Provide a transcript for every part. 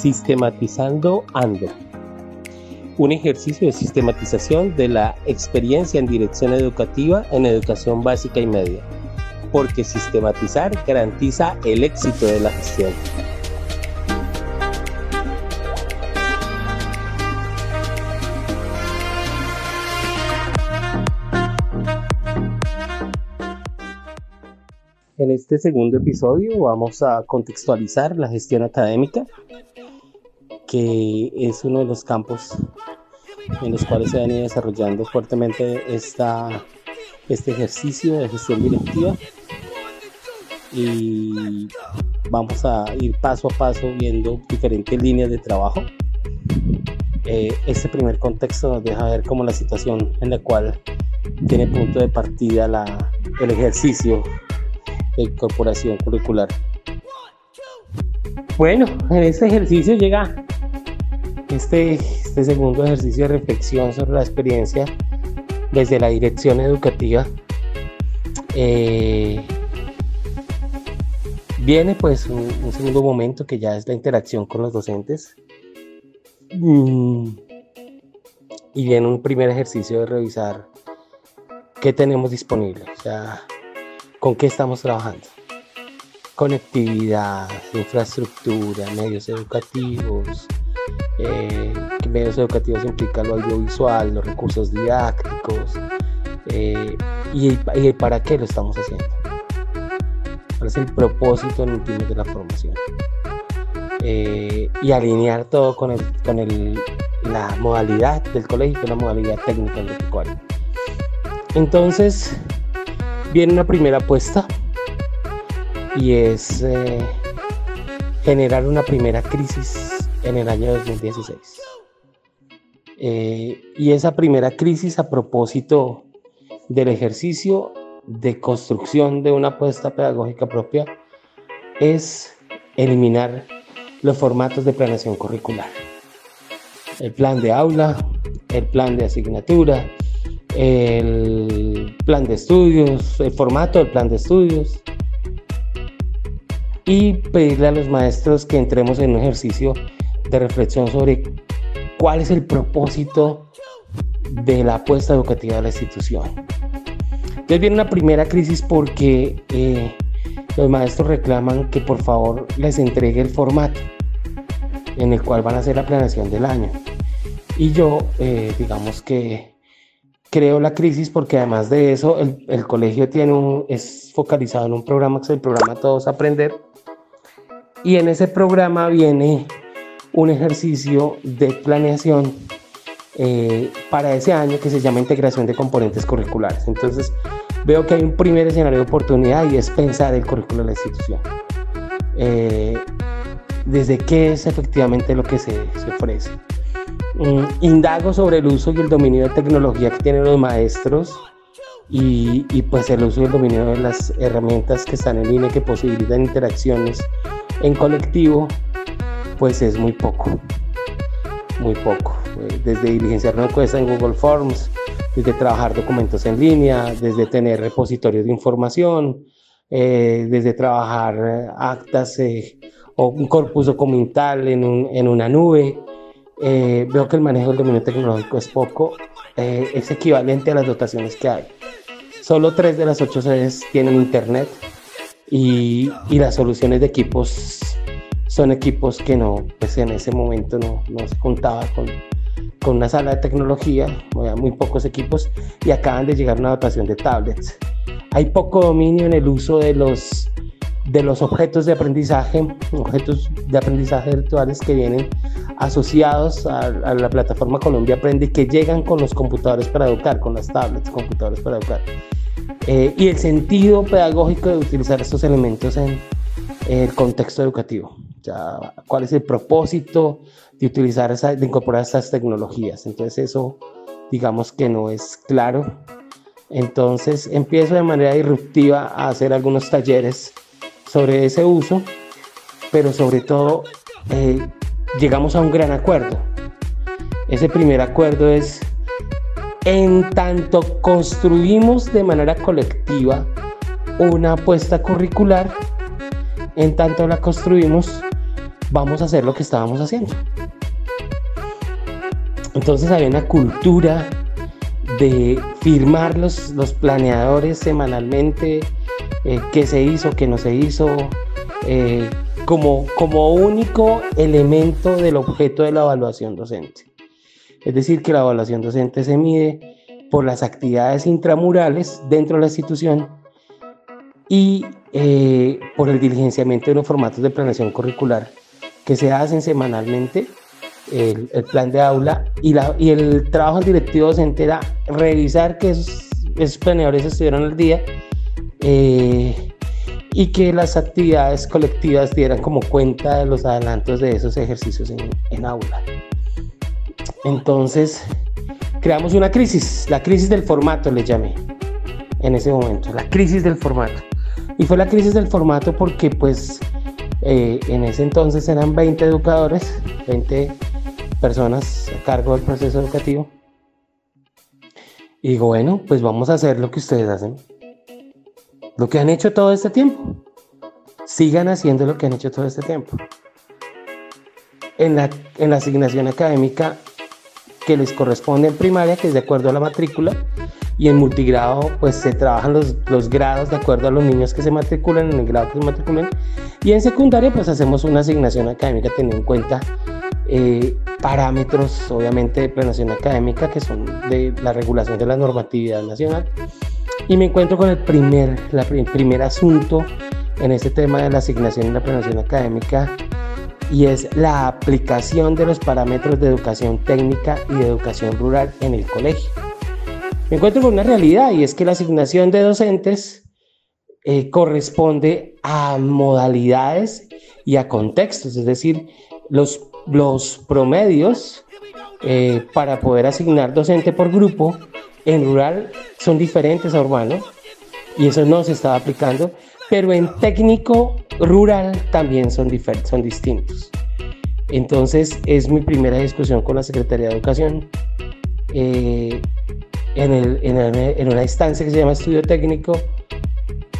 Sistematizando Ando, un ejercicio de sistematización de la experiencia en dirección educativa en educación básica y media, porque sistematizar garantiza el éxito de la gestión. En este segundo episodio vamos a contextualizar la gestión académica, que es uno de los campos en los cuales se ha venido desarrollando fuertemente este ejercicio de gestión directiva. Y vamos a ir paso a paso viendo diferentes líneas de trabajo. Eh, este primer contexto nos deja ver cómo la situación en la cual tiene punto de partida la, el ejercicio de incorporación curricular. Bueno, en este ejercicio llega este, este segundo ejercicio de reflexión sobre la experiencia desde la dirección educativa. Eh, viene pues un, segundo momento que ya es la interacción con los docentes. Mm, y viene un primer ejercicio de revisar qué tenemos disponible. O sea, ¿Con qué estamos trabajando? Conectividad, infraestructura, medios educativos. Eh, medios educativos implica lo audiovisual, los recursos didácticos. Eh, y, para qué lo estamos haciendo? ¿Cuál es el propósito en último de la formación? Eh, y alinear todo con, el, con el, la modalidad del colegio, con la modalidad técnica del cual. Entonces, viene una primera apuesta y es eh, generar una primera crisis en el año 2016. Eh, y esa primera crisis a propósito del ejercicio de construcción de una apuesta pedagógica propia es eliminar los formatos de planeación curricular. El plan de aula, el plan de asignatura, el plan de estudios, el formato del plan de estudios y pedirle a los maestros que entremos en un ejercicio de reflexión sobre cuál es el propósito de la apuesta educativa de la institución. Entonces viene una primera crisis porque eh, los maestros reclaman que por favor les entregue el formato en el cual van a hacer la planeación del año. Y yo, eh, digamos que creo la crisis porque además de eso el, el, colegio tiene un, es focalizado en un programa que es el programa Todos Aprender y en ese programa viene un ejercicio de planeación eh, para ese año que se llama integración de componentes curriculares. Entonces veo que hay un primer escenario de oportunidad y es pensar el currículo de la institución. Eh, desde qué es efectivamente lo que se, se ofrece. Mm, indago sobre el uso y el dominio de tecnología que tienen los maestros y, y, pues el uso y el dominio de las herramientas que están en línea que posibilitan interacciones en colectivo, pues es muy poco, muy poco. Eh, desde diligenciar una encuesta en Google Forms, desde trabajar documentos en línea, desde tener repositorios de información, eh, desde trabajar actas eh, o un corpus documental en, un, en una nube, eh, veo que el manejo del dominio tecnológico es poco, eh, es equivalente a las dotaciones que hay. Solo tres de las ocho sedes tienen internet y, y, las soluciones de equipos son equipos que no, pues en ese momento no, no se contaba con, con una sala de tecnología, muy pocos equipos y acaban de llegar una dotación de tablets. Hay poco dominio en el uso de los de los objetos de aprendizaje, objetos de aprendizaje virtuales que vienen asociados a, la plataforma Colombia Aprende que llegan con los computadores para educar, con las tablets, computadores para educar. Eh, y el sentido pedagógico de utilizar estos elementos en el contexto educativo. ¿Cuál es el propósito de utilizar, esa, de incorporar estas tecnologías? Entonces eso, digamos que no es claro. Entonces empiezo de manera disruptiva a hacer algunos talleres sobre ese uso, pero sobre todo eh, llegamos a un gran acuerdo. Ese primer acuerdo es, en tanto construimos de manera colectiva una apuesta curricular, en tanto la construimos, vamos a hacer lo que estábamos haciendo. Entonces había una cultura de firmar los, los planeadores semanalmente, eh, qué se hizo, qué no se hizo, eh, como, como único elemento del objeto de la evaluación docente. Es decir, que la evaluación docente se mide por las actividades intramurales dentro de la institución y eh, por el diligenciamiento de los formatos de planeación curricular que se hacen semanalmente, el, plan de aula y, la, y el trabajo del directivo docente era revisar que esos, planeadores estuvieran al día eh, y que las actividades colectivas dieran como cuenta de los adelantos de esos ejercicios en, en aula. Entonces, creamos una crisis, la crisis del formato le llamé en ese momento, la crisis del formato. Y fue la crisis del formato porque pues eh, en ese entonces eran 20 educadores, 20 personas a cargo del proceso educativo. Y digo, bueno, pues vamos a hacer lo que ustedes hacen. Lo que han hecho todo este tiempo. Sigan haciendo lo que han hecho todo este tiempo. En la, en la asignación académica que les corresponde en primaria, que es de acuerdo a la matrícula, y en multigrado pues se trabajan los, los, grados de acuerdo a los niños que se matriculan en el grado que se matriculan y en secundaria pues hacemos una asignación académica teniendo en cuenta eh, parámetros obviamente de planeación académica que son de la regulación de la normatividad nacional y me encuentro con el primer, la, el primer asunto en este tema de la asignación y la planeación académica y es la aplicación de los parámetros de educación técnica y de educación rural en el colegio. Me encuentro con una realidad y es que la asignación de docentes eh, corresponde a modalidades y a contextos, es decir, los, los promedios eh, para poder asignar docente por grupo en rural son diferentes a urbano y eso no se estaba aplicando pero en técnico rural también son, son distintos. Entonces es mi primera discusión con la Secretaría de Educación eh, en, el, en, en, una instancia que se llama Estudio Técnico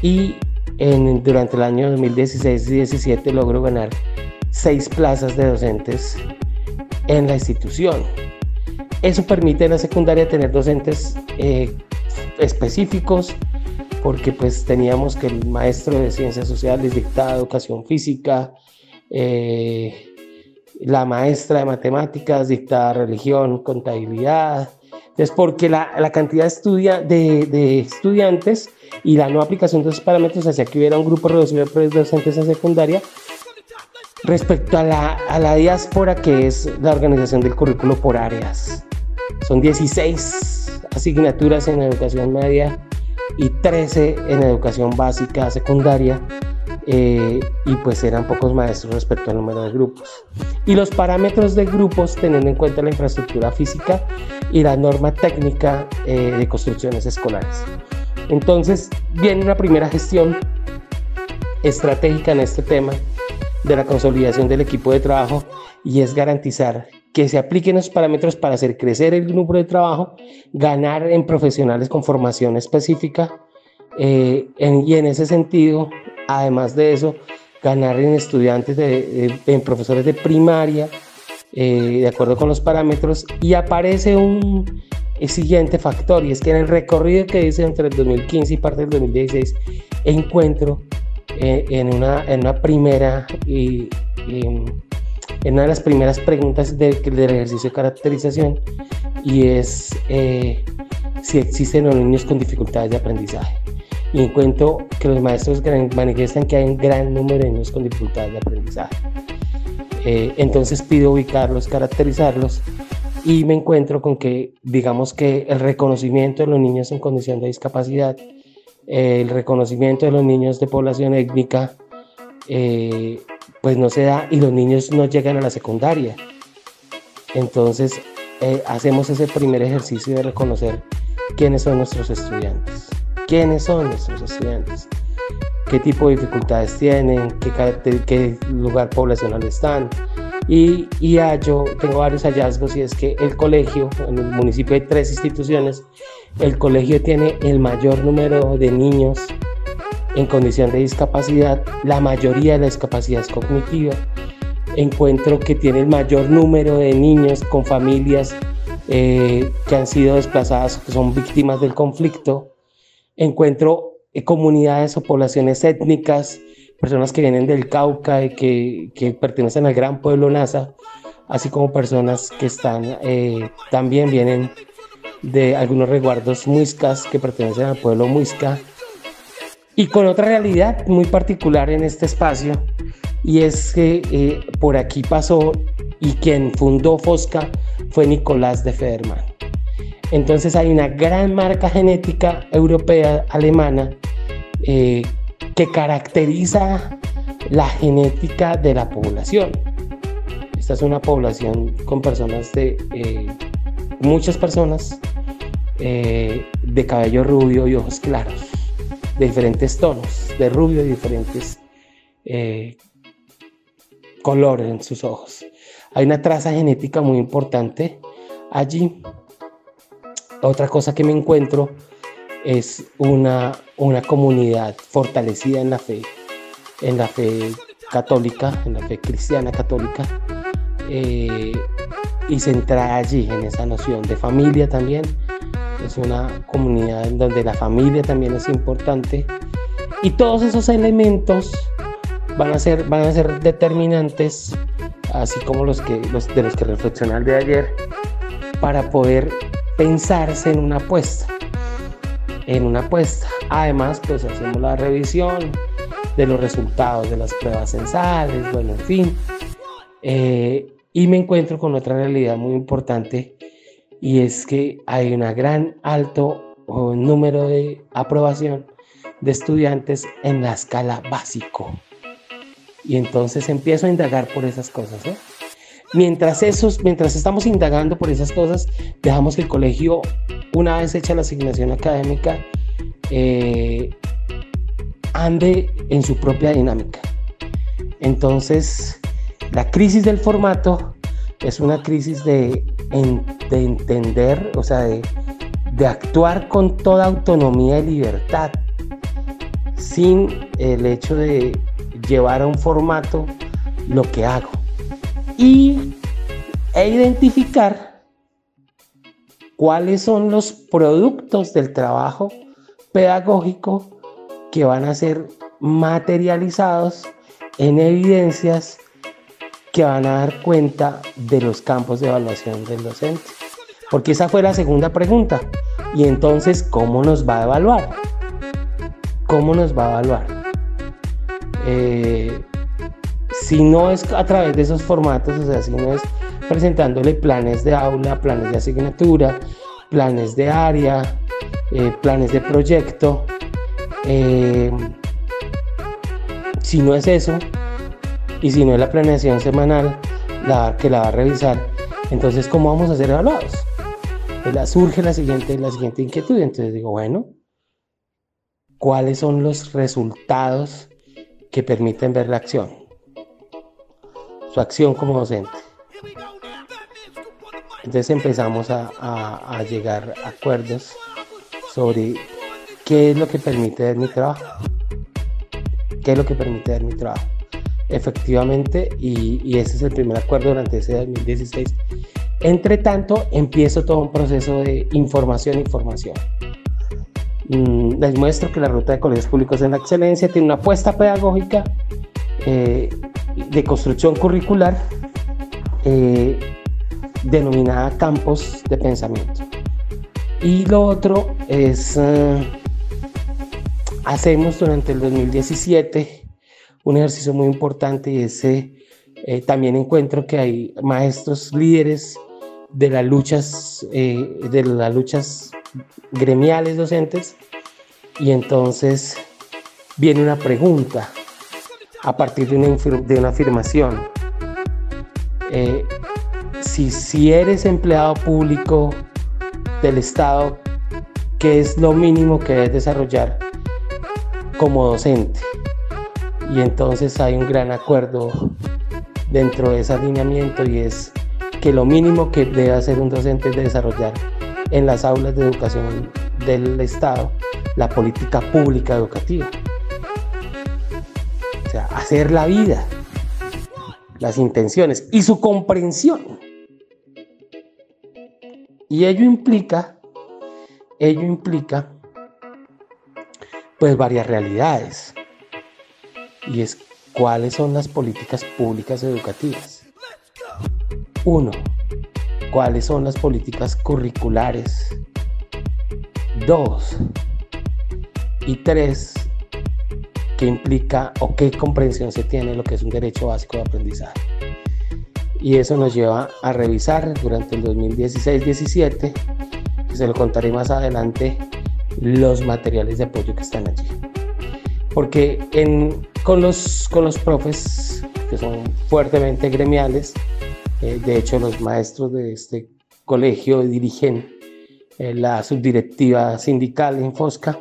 y en, durante el año 2016 y 2017 logro ganar seis plazas de docentes en la institución. Eso permite en la secundaria tener docentes eh, específicos porque pues teníamos que el maestro de ciencias sociales dictaba educación física, eh, la maestra de matemáticas dictaba religión, contabilidad. Entonces, porque la, la cantidad de, de, de, estudiantes y la no aplicación de esos parámetros hacía que hubiera un grupo reducido de docentes en secundaria respecto a la, a la diáspora que es la organización del currículo por áreas. Son 16 asignaturas en educación media y 13 en educación básica secundaria eh, y pues eran pocos maestros respecto al número de grupos. Y los parámetros de grupos teniendo en cuenta la infraestructura física y la norma técnica eh, de construcciones escolares. Entonces viene una primera gestión estratégica en este tema de la consolidación del equipo de trabajo y es garantizar que se apliquen los parámetros para hacer crecer el número de trabajo, ganar en profesionales con formación específica eh, y en ese sentido, además de eso, ganar en estudiantes, de, en profesores de primaria, eh, de acuerdo con los parámetros, y aparece un siguiente factor, y es que en el recorrido que hice entre el 2015 y parte del 2016, encuentro eh, en, una, en una primera y, en una de las primeras preguntas del ejercicio de caracterización y es eh, si existen los niños con dificultades de aprendizaje. Y encuentro que los maestros manifiestan que hay un gran número de niños con dificultades de aprendizaje. Eh, entonces pido ubicarlos, caracterizarlos y me encuentro con que, digamos que el reconocimiento de los niños en condición de discapacidad, el reconocimiento de los niños de población étnica, eh, pues no se da y los niños no llegan a la secundaria. Entonces eh, hacemos ese primer ejercicio de reconocer quiénes son nuestros estudiantes, quiénes son nuestros estudiantes, qué tipo de dificultades tienen, qué, qué lugar poblacional están. Y, y yo tengo varios hallazgos y es que el colegio, en el municipio hay tres instituciones, el colegio tiene el mayor número de niños en condición de discapacidad, la mayoría de la discapacidad es cognitiva. encuentro que tiene el mayor número de niños con familias eh, que han sido desplazadas, que son víctimas del conflicto. Encuentro eh, comunidades o poblaciones étnicas, personas que vienen del Cauca y que, pertenecen al gran pueblo NASA, así como personas que están, eh, también vienen de algunos resguardos muiscas que pertenecen al pueblo muisca y con otra realidad muy particular en este espacio y es que eh, por aquí pasó y quien fundó Fosca fue Nicolás de Federman. Entonces hay una gran marca genética europea alemana eh, que caracteriza la genética de la población. Esta es una población con personas de eh, muchas personas de cabello rubio y ojos claros, de diferentes tonos, de rubio y diferentes color en sus ojos. Hay una traza genética muy importante allí. Otra cosa que me encuentro es una, una comunidad fortalecida en la fe, en la fe católica, en la fe cristiana católica, eh, y centrada allí en esa noción de familia también. Es una comunidad en donde la familia también es importante. Y todos esos elementos van a ser, van a ser determinantes, así como los, que, los de los que reflexioné el de ayer, para poder pensarse en una apuesta. En una apuesta. Además, pues hacemos la revisión de los resultados de las pruebas censales, bueno, en fin. Eh, y me encuentro con otra realidad muy importante y es que hay un gran alto número de aprobación de estudiantes en la escala básico. Y entonces empiezo a indagar por esas cosas. Mientras, esos, mientras estamos indagando por esas cosas, dejamos que el colegio, una vez hecha la asignación académica, eh, ande en su propia dinámica. Entonces, la crisis del formato es una crisis de, de entender, o sea, de, de actuar con toda autonomía y libertad, sin el hecho de llevar a un formato lo que hago y, e identificar cuáles son los productos del trabajo pedagógico que van a ser materializados en evidencias que van a dar cuenta de los campos de evaluación del docente. Porque esa fue la segunda pregunta. Y entonces, ¿cómo nos va a evaluar? ¿Cómo nos va a evaluar? Eh, si no es a través de esos formatos, o sea, si no es presentándole planes de aula, planes de asignatura, planes de área, eh, planes de proyecto, eh, si no es eso, y si no es la planeación semanal la, que la va a revisar, entonces, ¿cómo vamos a ser evaluados? Pues surge la siguiente, la siguiente inquietud. Entonces digo, bueno, ¿cuáles son los resultados que permiten ver la acción, su acción como docente. Entonces empezamos a, llegar a acuerdos sobre qué es lo que permite ver mi trabajo, qué es lo que permite ver mi trabajo. Efectivamente, y, y ese es el primer acuerdo durante ese 2016. Entre tanto, empiezo todo un proceso de información y formación Mm, les muestro que la ruta de colegios públicos en la excelencia tiene una apuesta pedagógica eh, de construcción curricular eh, denominada campos de pensamiento. Y lo otro es, eh, hacemos durante el 2017 un ejercicio muy importante y ese también encuentro que hay maestros líderes de las luchas, de las luchas gremiales docentes y entonces viene una pregunta a partir de una, de una afirmación. Eh, si, si eres empleado público del Estado, ¿qué es lo mínimo que debes desarrollar como docente? Y entonces hay un gran acuerdo dentro de ese alineamiento y es que lo mínimo que debe hacer un docente es desarrollar en las aulas de educación del Estado la política pública educativa. Hacer la vida. las intenciones y su comprensión. Y ello implica, ello implica, pues varias realidades. Y es cuáles son las políticas públicas educativas. Uno, cuáles son las políticas curriculares. Dos, y tres, qué implica o qué comprensión se tiene lo que es un derecho básico de aprendizaje. Y eso nos lleva a revisar durante el 2016-17, que se lo contaré más adelante, los materiales de apoyo que están allí. Porque con, los, con los profes, que son fuertemente gremiales, eh, de hecho los maestros de este colegio dirigen eh, la subdirectiva sindical en Fosca,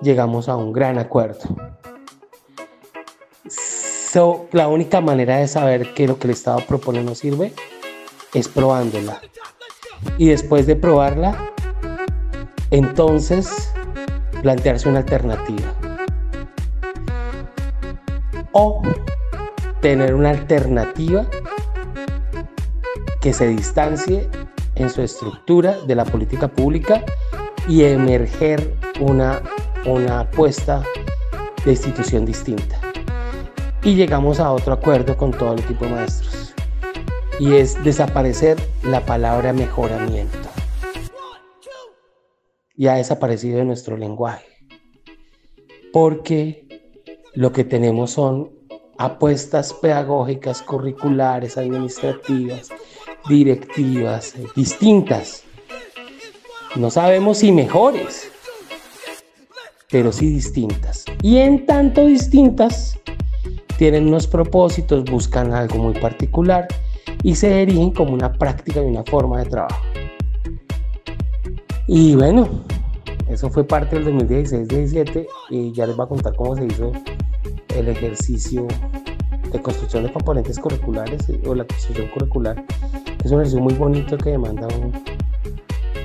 llegamos a un gran acuerdo. la única manera de saber que lo que el Estado propone no sirve es probándola. Y después de probarla, entonces plantearse una alternativa. O tener una alternativa que se distancie en su estructura de la política pública y emerger una una apuesta de institución distinta. Y llegamos a otro acuerdo con todo el equipo de maestros. Y es desaparecer la palabra mejoramiento. Y ha desaparecido de nuestro lenguaje. Porque lo que tenemos son apuestas pedagógicas, curriculares, administrativas, directivas, distintas. No sabemos si mejores, pero sí distintas. Y en tanto distintas, tienen unos propósitos, buscan algo muy particular y se erigen como una práctica y una forma de trabajo. Y bueno, eso fue parte del 2016-17 y ya les voy a contar cómo se hizo el ejercicio de construcción de componentes curriculares o la construcción curricular. Es un ejercicio muy bonito que demanda un,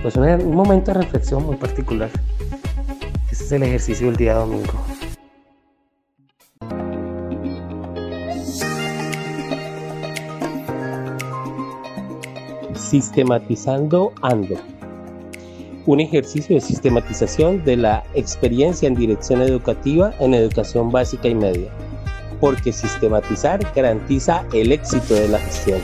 pues un momento de reflexión muy particular es el ejercicio del día domingo. Sistematizando Ando. Un ejercicio de sistematización de la experiencia en dirección educativa en educación básica y media. Porque sistematizar garantiza el éxito de la gestión.